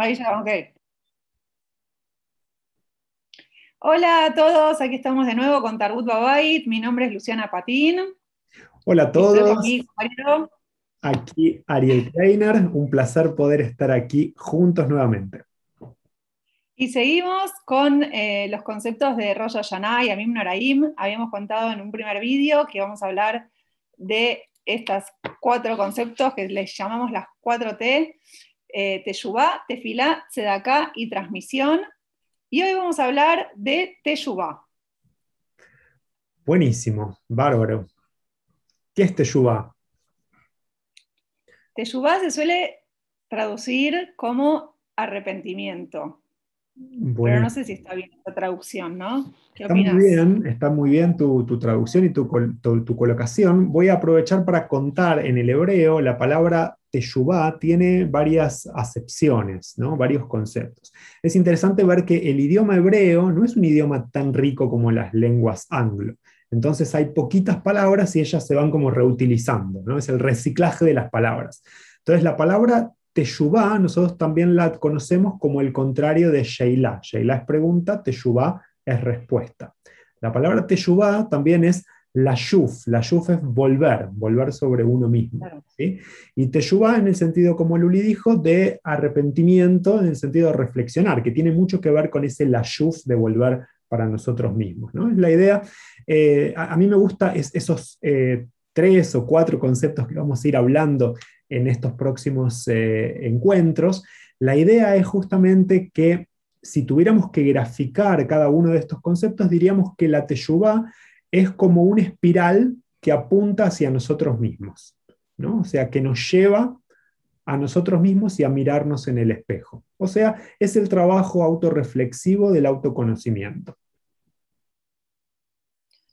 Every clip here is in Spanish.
Ahí ya, ok. Hola a todos, aquí estamos de nuevo con Tarbut Babait. Mi nombre es Luciana Patín. Hola a todos. Aquí, Ariel Kleiner. Un placer poder estar aquí juntos nuevamente. Y seguimos con eh, los conceptos de Rosh Hashanah y Amim Noraim. Habíamos contado en un primer vídeo que vamos a hablar de estos cuatro conceptos que les llamamos las cuatro T, eh, Teshuvah, Tefilá, Tzedaká y transmisión. Y hoy vamos a hablar de Teshuvah. Buenísimo, bárbaro. ¿Qué es Teshuvah? Teshuvah se suele traducir como arrepentimiento. Pero no sé si está bien esta traducción, ¿no? ¿Qué está muy bien, está muy bien tu, traducción y tu, tu, colocación. Voy a aprovechar para contar en el hebreo la palabra teshuvah tiene varias acepciones, ¿no? varios conceptos. Es interesante ver que el idioma hebreo no es un idioma tan rico como las lenguas anglo. Entonces hay poquitas palabras y ellas se van como reutilizando, ¿no? es el reciclaje de las palabras. Entonces la palabra teshuvah nosotros también la conocemos como el contrario de sheila. Sheila es pregunta, teshuvah es respuesta. La palabra teshuvah también es la yuf, la yuf es volver, volver sobre uno mismo. Y teshuvah en el sentido, como Luli dijo, de arrepentimiento, en el sentido de reflexionar, que tiene mucho que ver con ese la yuf de volver para nosotros mismos. ¿no? Es la idea, eh, a, mí me gusta esos eh, tres o cuatro conceptos que vamos a ir hablando en estos próximos eh, encuentros. La idea es justamente que si tuviéramos que graficar cada uno de estos conceptos, diríamos que la teshuvah es como una espiral que apunta hacia nosotros mismos, ¿no? O sea, que nos lleva a nosotros mismos y a mirarnos en el espejo. O sea, es el trabajo autorreflexivo del autoconocimiento.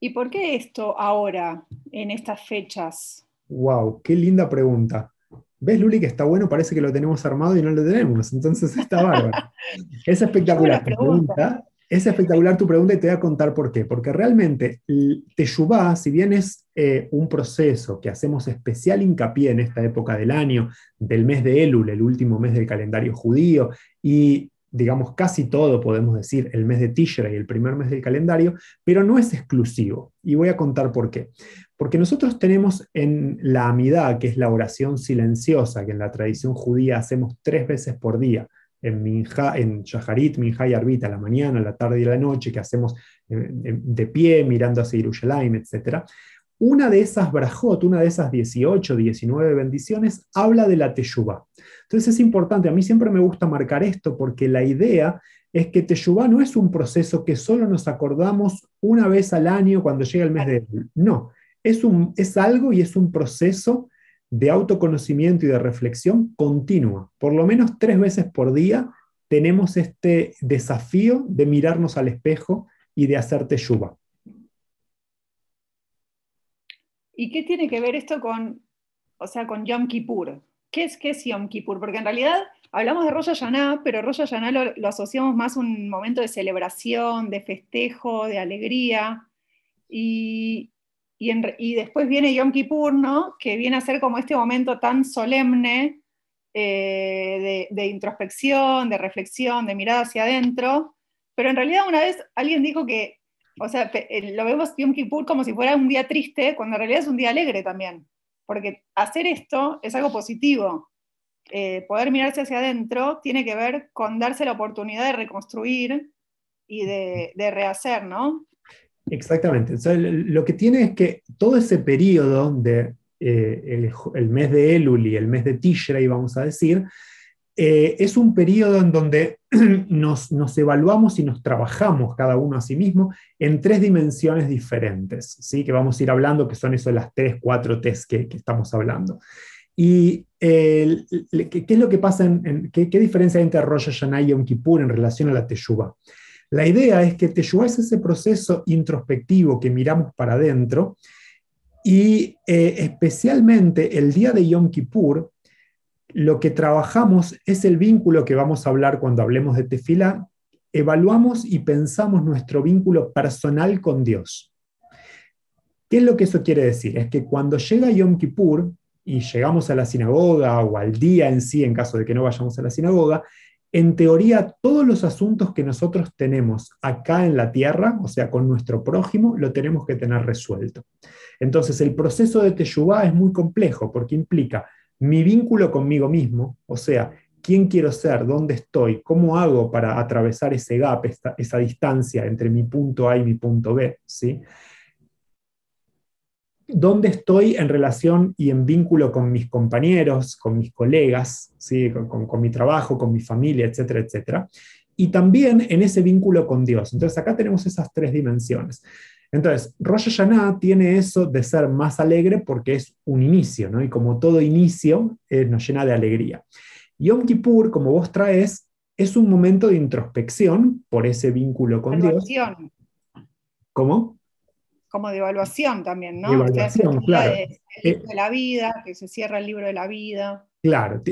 ¿Y por qué esto ahora, en estas fechas? ¡Wow! ¡Qué linda pregunta! ¿Ves, Luli, que está bueno? Parece que lo tenemos armado y no lo tenemos, entonces está bárbaro. es espectacular. pregunta. Es espectacular tu pregunta y te voy a contar por qué. Porque realmente Teshuvah, si bien es eh, un proceso que hacemos especial hincapié en esta época del año, del mes de Elul, el último mes del calendario judío, y digamos casi todo, podemos decir, el mes de Tishrei, el primer mes del calendario, pero no es exclusivo. Y voy a contar por qué. Porque nosotros tenemos en la Amidad, que es la oración silenciosa, que en la tradición judía hacemos tres veces por día, en, Minja, en Shaharit, Minja y Arbita, la mañana, la tarde y la noche, que hacemos eh, de pie, mirando hacia Jerusalén, etc. Una de esas brajot, una de esas 18, 19 bendiciones, habla de la teshuvah. Entonces es importante, a mí siempre me gusta marcar esto porque la idea es que teshuvah no es un proceso que solo nos acordamos una vez al año cuando llega el mes de No, es, un, es algo y es un proceso de autoconocimiento y de reflexión continua. Por lo menos tres veces por día tenemos este desafío de mirarnos al espejo y de hacer teshuva. ¿Y qué tiene que ver esto con, o sea, con Yom Kippur? ¿Qué es, qué es Yom Kippur? Porque en realidad hablamos de Rosh Hashanah, pero Rosh Hashanah lo, lo asociamos más a un momento de celebración, de festejo, de alegría. Y, y, después viene Yom Kippur, ¿no? que viene a ser como este momento tan solemne eh, de, introspección, de reflexión, de mirada hacia adentro, pero en realidad una vez alguien dijo que, o sea, eh, lo vemos Yom Kippur como si fuera un día triste, cuando en realidad es un día alegre también, porque hacer esto es algo positivo. Eh, poder mirarse hacia adentro tiene que ver con darse la oportunidad de reconstruir y de, de rehacer, ¿no? Exactamente. lo que tiene es que todo ese periodo de eh, el, mes de Elul y el mes de Tishrei, vamos a decir, eh, es un periodo en donde nos, evaluamos y nos trabajamos cada uno a sí mismo en tres dimensiones diferentes, ¿sí? que vamos a ir hablando, que son eso las tres, cuatro test que, estamos hablando. ¿Y ¿qué, es lo que pasa? En, ¿qué, diferencia hay entre Rosh Hashanah y Yom Kippur en relación a la Teshuvah? La idea es que Teshuvah es ese proceso introspectivo que miramos para adentro y eh, especialmente el día de Yom Kippur, lo que trabajamos es el vínculo que vamos a hablar cuando hablemos de Tefilá. Evaluamos y pensamos nuestro vínculo personal con Dios. ¿Qué es lo que eso quiere decir? Es que cuando llega Yom Kippur y llegamos a la sinagoga o al día en sí, en caso de que no vayamos a la sinagoga, en teoría, todos los asuntos que nosotros tenemos acá en la tierra, o sea, con nuestro prójimo, lo tenemos que tener resuelto. Entonces, el proceso de Teshuvah es muy complejo porque implica mi vínculo conmigo mismo, o sea, quién quiero ser, dónde estoy, cómo hago para atravesar ese gap, esa distancia entre mi punto A y mi punto B, ¿sí? Dónde estoy en relación y en vínculo con mis compañeros, con mis colegas, ¿sí? con, mi trabajo, con mi familia, etcétera, etcétera. Y también en ese vínculo con Dios. Entonces acá tenemos esas tres dimensiones. Entonces, Rosh Hashanah tiene eso de ser más alegre porque es un inicio, ¿no? Y como todo inicio eh, nos llena de alegría. Yom Kippur, como vos traes, es un momento de introspección por ese vínculo con Dios. ¿Cómo? Como de evaluación también, ¿no? evaluación, claro. De, la vida, que se cierra el libro de la vida. Claro,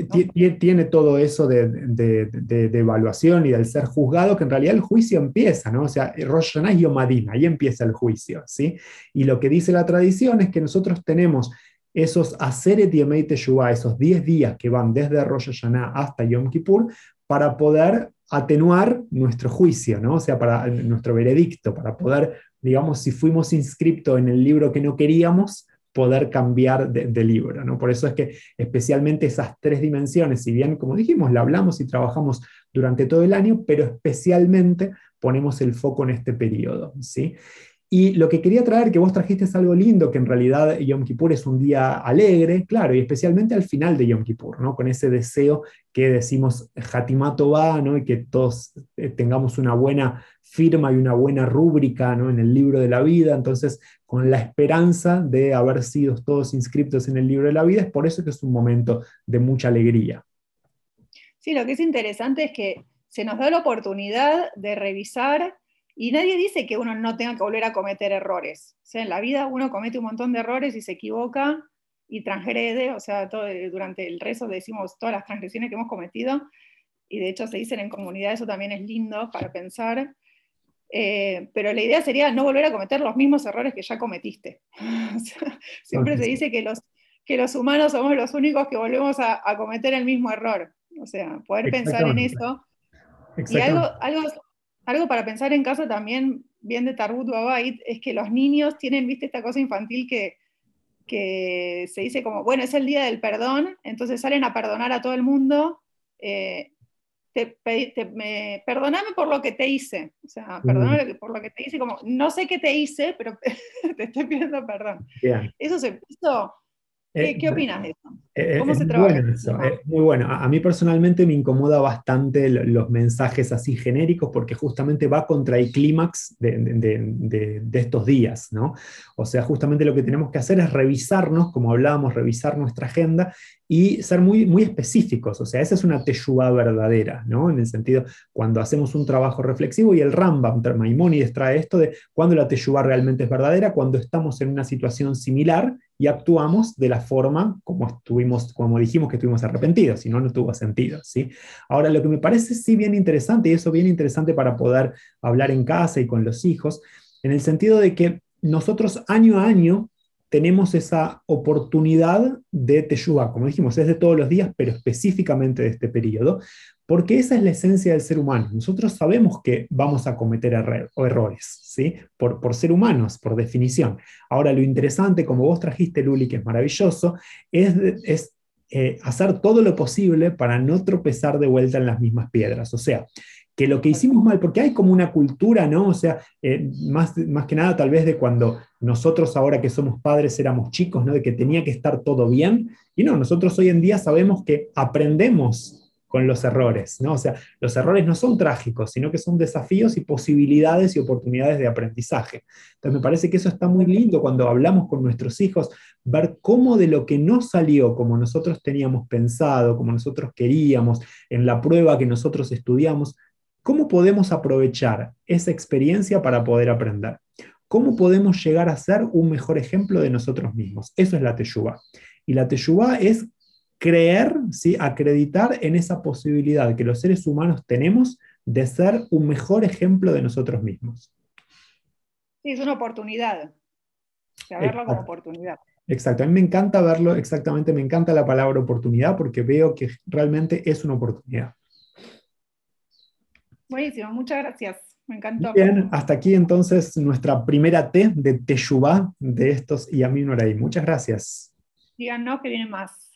tiene todo eso de, evaluación y del ser juzgado, que en realidad el juicio empieza, ¿no? O sea, Rosh Hashanah y Yomadina, ahí empieza el juicio, ¿sí? Y lo que dice la tradición es que nosotros tenemos esos Aseret Yemei Teshuvah, esos 10 días que van desde Rosh Hashanah hasta Yom Kippur, para poder atenuar nuestro juicio, ¿no? O sea, para nuestro veredicto, para poder digamos, si fuimos inscriptos en el libro que no queríamos, poder cambiar de, libro. ¿no? Por eso es que especialmente esas tres dimensiones, si bien, como dijimos, la hablamos y trabajamos durante todo el año, pero especialmente ponemos el foco en este periodo. ¿sí? Y lo que quería traer, que vos trajiste es algo lindo, que en realidad Yom Kippur es un día alegre, claro, y especialmente al final de Yom Kippur, ¿no? con ese deseo que decimos Hatimato va, ¿no? y que todos eh, tengamos una buena firma y una buena rúbrica ¿no? en el libro de la vida, entonces con la esperanza de haber sido todos inscritos en el libro de la vida, es por eso que es un momento de mucha alegría. Sí, lo que es interesante es que se nos da la oportunidad de revisar y nadie dice que uno no tenga que volver a cometer errores. O sea, en la vida uno comete un montón de errores y se equivoca y transgrede, o sea, todo, durante el rezo decimos todas las transgresiones que hemos cometido, y de hecho se dicen en comunidad, eso también es lindo para pensar, eh, pero la idea sería no volver a cometer los mismos errores que ya cometiste. siempre se dice que los, que los humanos somos los únicos que volvemos a, cometer el mismo error, o sea, poder pensar en eso. Y algo, algo algo para pensar en casa también, bien de Tarbut Babait, es que los niños tienen, viste, esta cosa infantil que, que se dice como, bueno, es el día del perdón, entonces salen a perdonar a todo el mundo. Eh, me, perdoname por lo que te hice, o sea, perdóname por lo que te hice, como, no sé qué te hice, pero te estoy pidiendo perdón. Eso se puso ¿Qué, eh, opinas de eso? Eh, eh, ¿Cómo se trabaja? muy bueno. A, mí personalmente me incomoda bastante los mensajes así genéricos porque justamente va contra el clímax de, estos días, ¿no? O sea, justamente lo que tenemos que hacer es revisarnos, como hablábamos, revisar nuestra agenda y ser muy, muy específicos. O sea, esa es una teyubá verdadera, ¿no? En el sentido, cuando hacemos un trabajo reflexivo y el Rambam, Maimonides trae esto de cuando la teyubá realmente es verdadera, cuando estamos en una situación similar y actuamos de la forma como estuvimos, como dijimos que estuvimos arrepentidos, si no, no tuvo sentido, ¿sí? Ahora, lo que me parece sí bien interesante, y eso bien interesante para poder hablar en casa y con los hijos, en el sentido de que nosotros año a año tenemos esa oportunidad de Teshuvah, como dijimos, es de todos los días, pero específicamente de este periodo, porque esa es la esencia del ser humano. Nosotros sabemos que vamos a cometer errores, ¿sí? Por, por, ser humanos, por definición. Ahora, lo interesante, como vos trajiste, Luli, que es maravilloso, es, es eh, hacer todo lo posible para no tropezar de vuelta en las mismas piedras. O sea, que lo que hicimos mal, porque hay como una cultura, ¿no? O sea, eh, más, más que nada tal vez de cuando nosotros ahora que somos padres éramos chicos, ¿no? De que tenía que estar todo bien. Y no, nosotros hoy en día sabemos que aprendemos con los errores, ¿no? O sea, los errores no son trágicos, sino que son desafíos y posibilidades y oportunidades de aprendizaje. Entonces me parece que eso está muy lindo cuando hablamos con nuestros hijos, ver cómo de lo que no salió como nosotros teníamos pensado, como nosotros queríamos, en la prueba que nosotros estudiamos, ¿Cómo podemos aprovechar esa experiencia para poder aprender? ¿Cómo podemos llegar a ser un mejor ejemplo de nosotros mismos? Eso es la teyuba. Y la teyuba es creer, ¿sí? acreditar en esa posibilidad que los seres humanos tenemos de ser un mejor ejemplo de nosotros mismos. Sí, es una oportunidad. O verlo como oportunidad. Exacto, a mí me encanta verlo, exactamente, me encanta la palabra oportunidad porque veo que realmente es una oportunidad. Buenísimo, muchas gracias. Me encantó. Bien, hasta aquí entonces nuestra primera T de Teshuvah de estos y Noray. Muchas gracias. Díganos que viene más.